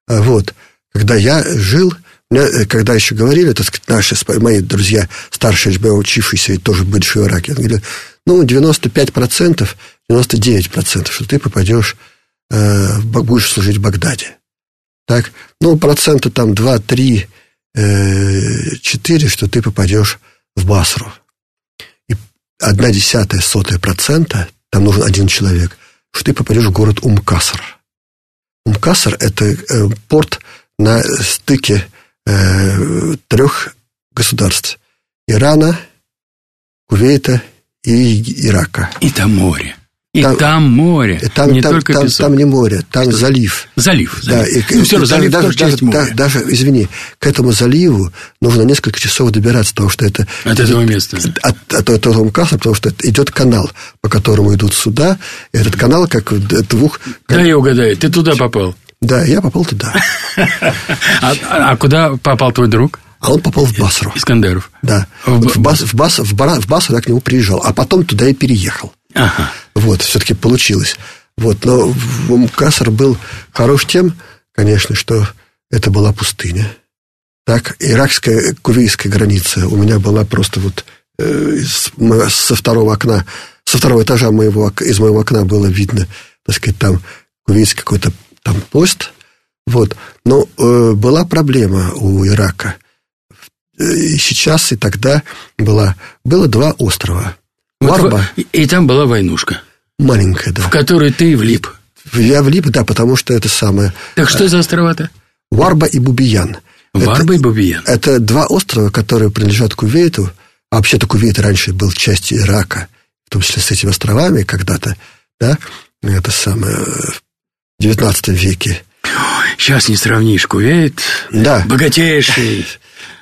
А Вот, когда я жил, э, когда еще говорили, так сказать, наши, мои друзья, старшие СБ, учившиеся и тоже бывшие в Ираке, говорили, ну, 95%, 99%, что ты попадешь, э, будешь служить в Багдаде. Так, ну, процента там 2, 3, э, 4, что ты попадешь в Басру. Одна десятая, сотая процента, там нужен один человек, что ты попадешь в город Умкасар. Умкасар – это э, порт на стыке э, трех государств. Ирана, Кувейта и Ирака. И там море. И Там- там, море. Там, не там, только там, песок. там не море, там залив. Залив. Да, залив. и, ну, все равно, залив даже, тоже даже, моря. да- даже, извини, к этому заливу нужно несколько часов добираться, потому что это... От этого места. От, от этого Умкаса, потому что идет канал, по которому идут суда. И этот канал как двух... как- Да, я угадаю, ты туда попал. Да, я попал туда. А, а куда попал твой друг? А он попал в Басру. Искандеров. Да. В В, Бас, в, Бас, в, Бара- в Басру я к нему приезжал, а потом туда и переехал. Ага. Вот, все-таки получилось. Вот, но в Умкасар был хорош тем, конечно, что это была пустыня. Так, иракская, кувейская граница у меня была просто вот э, со второго окна, со второго этажа моего, из моего окна было видно, так сказать, там кувейский какой-то там пост. Вот. Но э, была проблема у Ирака. Э, И сейчас, и тогда была, было два острова. Варба, в- и, и там была войнушка, маленькая, да. в которой ты влип. Я влип, да, потому что это самое... Так что за острова-то? Варба и Бубиян. Варба и Бубиян. Это, это два острова, которые принадлежат Кувейту. А вообще-то Кувейт раньше был частью Ирака, в том числе с этими островами когда-то, да, это самое, в XIX веке. Сейчас не сравнишь Кувейт, Да, богатейший,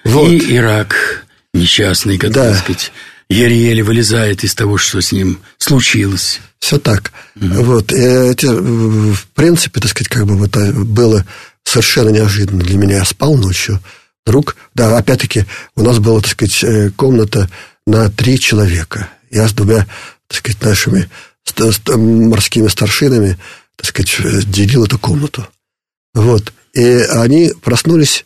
Вот. и Ирак несчастный, который, Да. сказать, еле-еле вылезает из того, что с ним случилось. все так. Вот. И эти, э, в принципе, так сказать, как бы вот э, было совершенно неожиданно для меня. Я спал ночью, вдруг, да, опять-таки, у нас была, так сказать, э, комната на три человека. Я с двумя, так сказать, нашими морскими старшинами, так сказать, э, делил эту комнату. Вот. И они проснулись,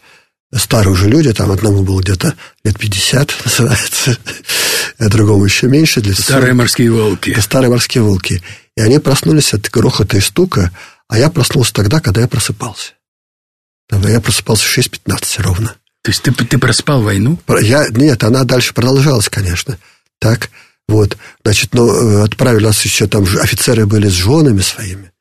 старые уже люди, там одному было где-то лет 50, называется, а другому еще меньше, для Старые морские волки. это старые морские волки. И они проснулись от грохота и стука, а я проснулся тогда, когда я просыпался. Тогда Я просыпался в 6.15 ровно. То есть ты, ты проспал войну? Я, нет, она дальше продолжалась, конечно. Так, вот. Значит, ну, э, отправили нас еще там, же офицеры были с женами своими.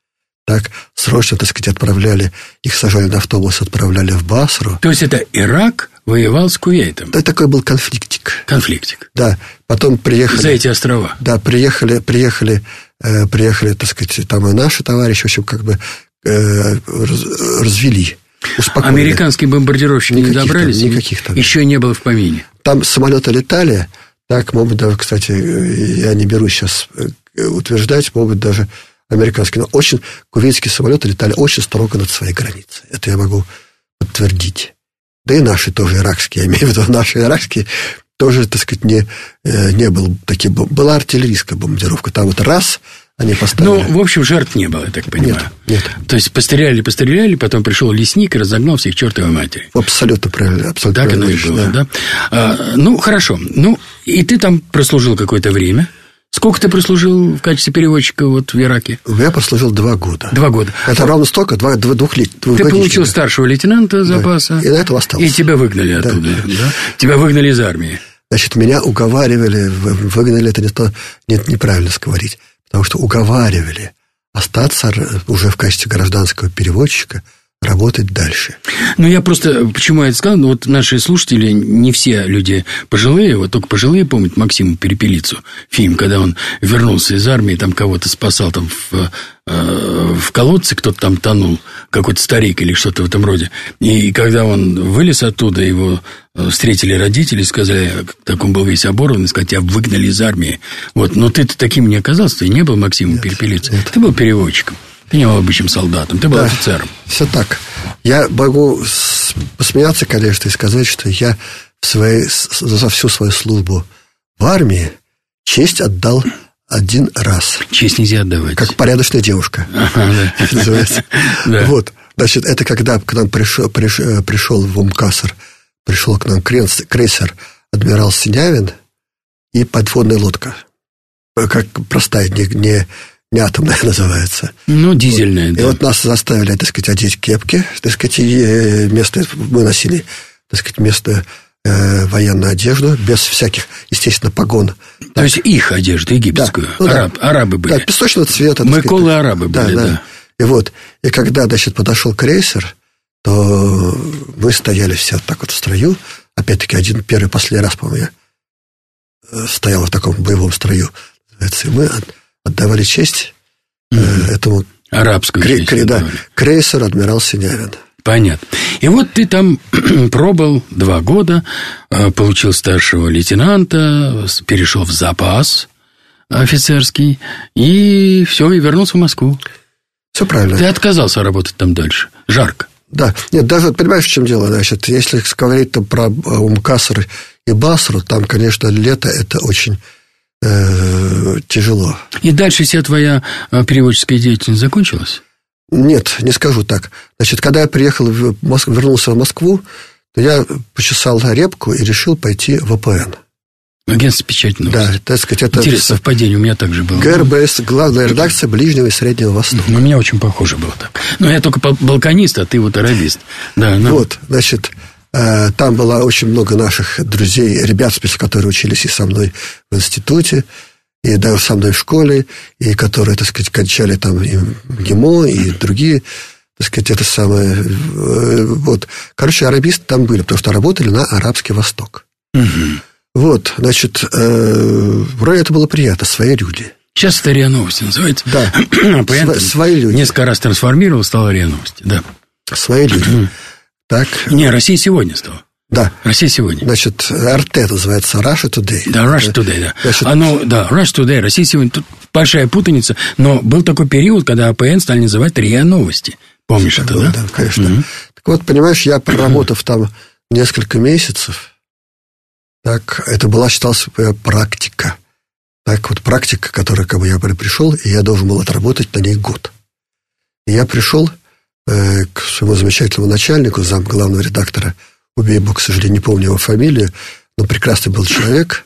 Так срочно, так сказать, отправляли, их сажали на автобус, отправляли в Басру. То есть это Ирак воевал с Кувейтом? Да, такой был конфликтик. Конфликтик. Да, потом приехали... За эти острова? Да, приехали, приехали, э, приехали, так сказать, там и наши товарищи, в общем, как бы э, раз, развели. Успокоили. Американские бомбардировщики никаких не добрались? Там, никаких там. Еще не было в помине? Там самолеты летали, так, быть, даже, кстати, я не берусь сейчас э, утверждать, быть, даже американские, но очень кувейтские самолеты летали очень строго над своей границей. Это я могу подтвердить. Да и наши тоже иракские, я имею в виду наши иракские, тоже, так сказать, не, э, не был таким... Была артиллерийская бомбардировка. Там вот раз они поставили... Ну, в общем, жертв не было, я так понимаю. Нет, нет. То есть, постреляли, постреляли, потом пришел лесник и разогнал всех чертовой матери. Абсолютно правильно. Абсолютно так правильно, оно и было, да? да? А, ну, хорошо. Ну, и ты там прослужил какое-то время. Сколько ты прослужил в качестве переводчика вот в Ираке? Я прослужил два года. Два года. Это ровно столько, два, два, двух лет. Ты получил старшего лейтенанта запаса. Да. И на этого остался. И тебя выгнали да. оттуда, да? Тебя выгнали из армии. Значит, меня уговаривали, выгнали, это не то, нет, неправильно говорить, потому что уговаривали остаться уже в качестве гражданского переводчика – работать дальше. Ну, я просто, почему я это сказал, ну, вот наши слушатели, не все люди пожилые, вот только пожилые помнят Максиму Перепелицу, фильм, когда он вернулся из армии, там кого-то спасал там в, э, в колодце, кто-то там тонул, какой-то старик или что-то в этом роде. И когда он вылез оттуда, его э, встретили родители, сказали, так он был весь оборванный, сказать, тебя выгнали из армии. Вот, но ты таким не оказался, ты не был Максимом Перепелицей, ты был переводчиком. Ты не был обычным солдатом, ты был да, офицером. Все так. Я могу посмеяться, конечно, и сказать, что я в своей, за всю свою службу в армии честь отдал один раз. Честь нельзя отдавать. Как порядочная девушка. Вот. Значит, это когда к нам пришел, пришел, пришел в Умкасар, пришел к нам крейсер адмирал Синявин и подводная лодка. Как простая, не, не не атомная называется. Ну, дизельная, вот. да. И вот нас заставили, так сказать, одеть кепки, так сказать, и э, место, мы носили, так сказать, место э, военную одежду, без всяких, естественно, погон. То так. есть их одежду, египетскую. Да. Ну, Араб, да. Арабы были. Да, песочного цвета. Мы колы арабы были, да, да. да. И вот, и когда, значит, подошел крейсер, то мы стояли все вот так вот в строю. Опять-таки, один первый, последний раз, по-моему, я э, стоял в таком боевом строю. И мы отдавали честь mm-hmm. этому арабскому кре- кре- да, крейсер адмирал Синявин. Понятно. И вот ты там пробыл два года, э, получил старшего лейтенанта, перешел в запас офицерский, и все, и вернулся в Москву. Все правильно. Ты отказался работать там дальше. Жарко. Да. Нет, даже, понимаешь, в чем дело? Значит, если говорить там про Умкаср и Басру, там, конечно, лето – это очень э, тяжело. И дальше вся твоя э, переводческая деятельность закончилась? Нет, не скажу так. Значит, когда я приехал в Москву, вернулся в Москву, то я почесал репку и решил пойти в АПН. Агентство печатного. Да, так сказать, это... Интересное совпадение, у меня также было. ГРБС, главная редакция Ближнего и Среднего Востока. Ну, у меня очень похоже было так. Но я только балканист, а ты вот арабист. Да, ну... Вот, значит, там было очень много наших друзей, ребят, которые учились и со мной в институте, и даже со мной в школе, и которые, так сказать, кончали там и ГИМО, и другие, так сказать, это самое... Э, вот. Короче, арабисты там были, потому что работали на Арабский Восток. Угу. Вот, значит, э, вроде это было приятно, свои люди. Сейчас это РИА Новости называется. Да, Сво- свои люди. Несколько раз трансформировал, стало РИА Новости, да. Свои люди. Так. Не, Россия сегодня стала. Да. Россия сегодня. Значит, РТ называется Russia Today. Да, Russia Today, да. Значит... Оно, да, Russia Today, Россия сегодня. Тут большая путаница, но был такой период, когда АПН стали называть РИА Новости. Помнишь это, да? Да, конечно. Угу. Так вот, понимаешь, я проработав там несколько месяцев, так, это была, считалась практика. Так вот, практика, которая, как бы, я пришел, и я должен был отработать на ней год. И я пришел, Э, к своему замечательному начальнику, зам главного редактора Убейбу, к сожалению, не помню его фамилию, но прекрасный был человек.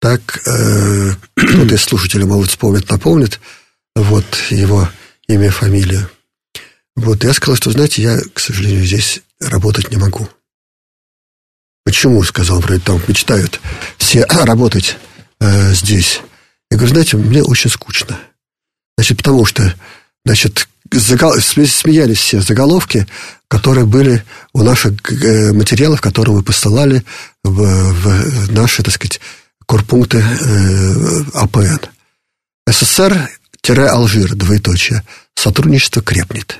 Так, э, кто-то из слушателей, может, вспомнит, напомнит, вот его имя, фамилию. Вот, я сказал, что, знаете, я, к сожалению, здесь работать не могу. Почему, сказал, вроде там мечтают все работать э, здесь. Я говорю, знаете, мне очень скучно. Значит, потому что значит, смеялись все заголовки, которые были у наших э, материалов, которые мы посылали в, в наши, так сказать, корпункты э, АПН. СССР-Алжир, двоеточие. Сотрудничество крепнет.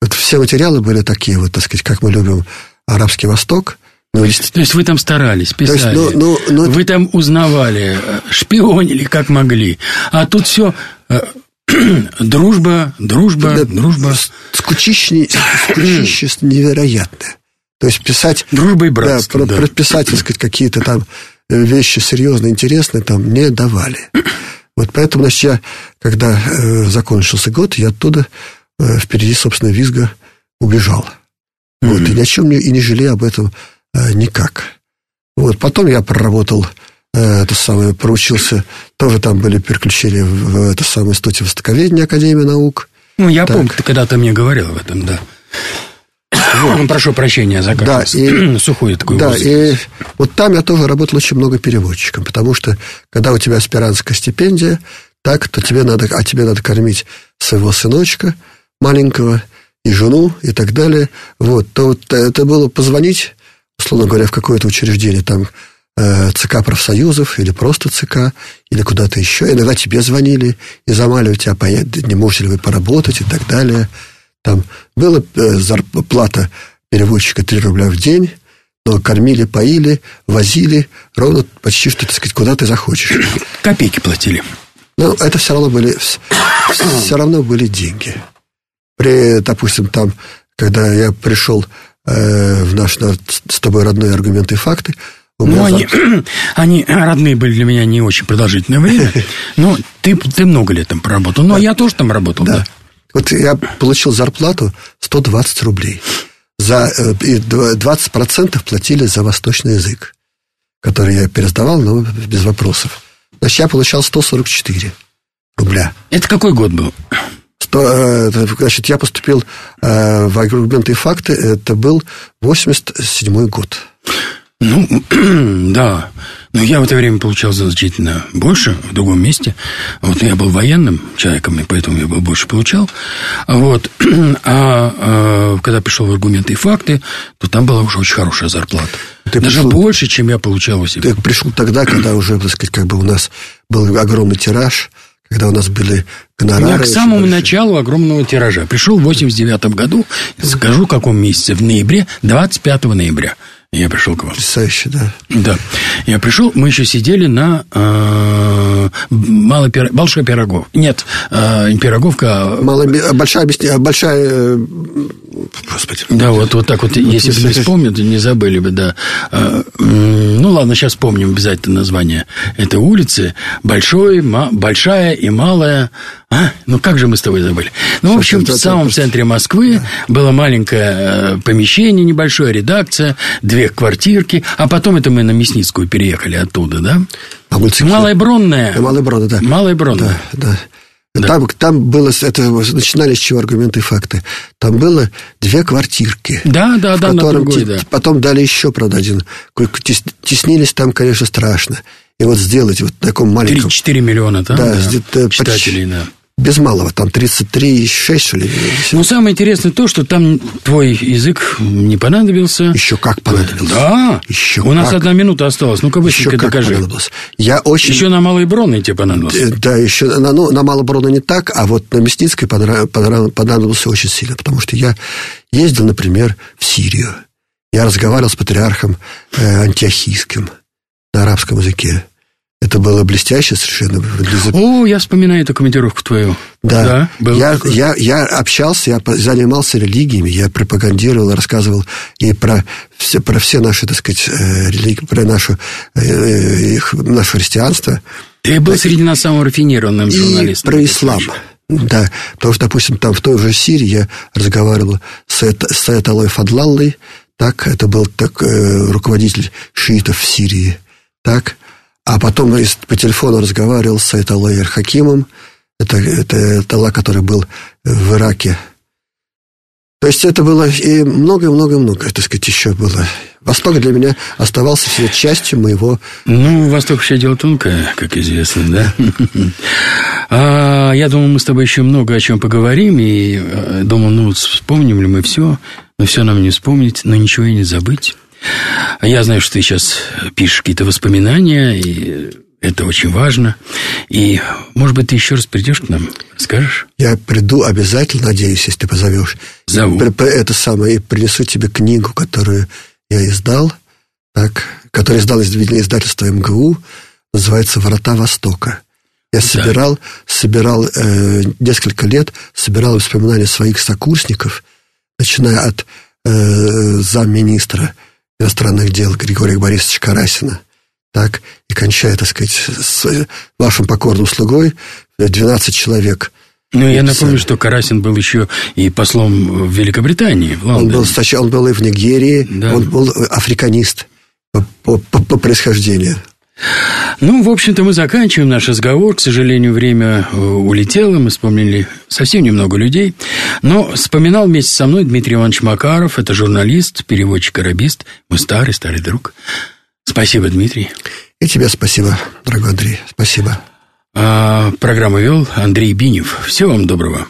Вот все материалы были такие, вот, так сказать, как мы любим Арабский Восток. Ну, То есть вы там старались, писали, есть, ну, ну, ну, вы там узнавали, шпионили как могли. А тут все э, дружба, дружба, да, дружба. Скучище, скучище невероятное. То есть писать... Дружба и братство. Да, да. прописать, так сказать, какие-то там э, вещи серьезные, интересные там не давали. Вот поэтому, значит, я, когда э, закончился год, я оттуда э, впереди, собственно, визга убежал. Mm-hmm. Вот, и ни о чем не, и не жалею об этом э, никак. Вот, потом я проработал это самое, проучился, тоже там были переключения в, в это самое институте востоковедения Академии наук. Ну, я так. помню, ты когда-то мне говорил об этом, да. Вот. Прошу прощения за да, и, сухой такой Да, воздух. и вот там я тоже работал очень много переводчиком, потому что когда у тебя аспирантская стипендия, так, то тебе надо, а тебе надо кормить своего сыночка маленького и жену и так далее. Вот, то вот это было позвонить, условно говоря, в какое-то учреждение, там Э, ЦК профсоюзов или просто ЦК, или куда-то еще. Иногда тебе звонили и замаливали тебя, не можете ли вы поработать и так далее. Там была э, зарплата переводчика 3 рубля в день, но кормили, поили, возили ровно почти что, так сказать, куда ты захочешь. Копейки платили. Ну, это все равно были, все равно были деньги. При, допустим, там, когда я пришел э, в наш с тобой родной аргументы и факты, ну, они, они родные были для меня не очень продолжительное время. Но ты, ты много лет там проработал. Но да. я тоже там работал, да. да. Вот я получил зарплату 120 рублей. За, э, и 20% платили за восточный язык, который я пересдавал, но без вопросов. Значит, я получал 144 рубля. Это какой год был? 100, э, значит, я поступил э, в аргументы и факты. Это был 87 год. Ну, да. Но я в это время получал значительно больше в другом месте. Вот я был военным человеком, и поэтому я больше получал. Вот. А, а когда пришел в аргументы и факты, то там была уже очень хорошая зарплата. Ты Даже пришел, больше, чем я получал у себя. Ты пришел тогда, когда уже, так сказать, как бы у нас был огромный тираж, когда у нас были гонорары. Я к самому большие. началу огромного тиража. Пришел в 89 году, скажу, в каком месяце, в ноябре, 25 ноября. Я пришел к вам. Потрясающе, да. Да. Я пришел, мы еще сидели на э, малой пир... большой пирогов. Нет, э, пироговка. А Малая, большая, большая э, Господи. Да, вот, вот так вот, если бы не вспомнил, не забыли бы, да. Э, ну, ладно, сейчас вспомним обязательно название этой улицы. Большой, ма, большая и малая. А? Ну, как же мы с тобой забыли? Ну, в общем, в самом центре Москвы было маленькое помещение небольшое, редакция, две квартирки, а потом это мы на Мясницкую переехали оттуда, да? А Малая Бронная. Малая Бронная, да. Малая Бронная. Да, да. Да. Там, там было, это начинались с чего аргументы и факты. Там было две квартирки. Да, да, да, на другой, да. Потом дали еще, правда, один. Теснились там, конечно, страшно. И вот сделать вот в таком маленьком... 3-4 миллиона там, да, да, читателей, да без малого, там 33,6, что ли. Ну, самое интересное то, что там твой язык не понадобился. Еще как понадобился. Да. Еще У нас одна минута осталась. Ну-ка, быстренько докажи. Понадобился. Я очень... Еще на Малой Бронной тебе понадобился. Э, да, еще на, ну, на Малой Бронной не так, а вот на Мясницкой понадобился очень сильно, потому что я ездил, например, в Сирию. Я разговаривал с патриархом э, антиохийским на арабском языке. Это было блестяще совершенно. О, я вспоминаю эту командировку твою. Да. да я, я, я общался, я занимался религиями, я пропагандировал, рассказывал и про все, про все наши, так сказать, э, религии, про нашу, э, их, наше христианство. Ты был среди нас самым рафинированным журналистом. И про ислам. Да, потому что, допустим, там в той же Сирии я разговаривал с, с Аятолой Фадлаллой, так, это был так, э, руководитель шиитов в Сирии, так, а потом по телефону разговаривал с Айталой Хакимом. Это, это Тала, который был в Ираке. То есть это было и много-много-много, так сказать, еще было. Восток для меня оставался всегда частью моего... Ну, Восток вообще дело тонкое, как известно, да? А, я думаю, мы с тобой еще много о чем поговорим, и э, думаю, ну, вспомним ли мы все, но все нам не вспомнить, но ничего и не забыть. Я знаю, что ты сейчас пишешь какие-то воспоминания, и это очень важно. И, может быть, ты еще раз придешь к нам, скажешь? Я приду обязательно, надеюсь, если ты позовешь. Зову. Это самое, и принесу тебе книгу, которую я издал, так, который издал издательство МГУ, называется «Врата Востока». Я да. собирал, собирал э, несколько лет, собирал воспоминания своих сокурсников, начиная от э, замминистра иностранных дел Григория Борисовича Карасина, так, и кончая, так сказать, с вашим покорным слугой, 12 человек – ну, я напомню, что Карасин был еще и послом в Великобритании, в Он был, он был и в Нигерии, да. он был африканист по, по, по происхождению. Ну, в общем-то, мы заканчиваем наш разговор. К сожалению, время э, улетело. Мы вспомнили совсем немного людей. Но вспоминал вместе со мной Дмитрий Иванович Макаров. Это журналист, переводчик-арабист. Мой старый, старый друг. Спасибо, Дмитрий. И тебе спасибо, дорогой Андрей. Спасибо. А программу вел Андрей Бинев. Всего вам доброго.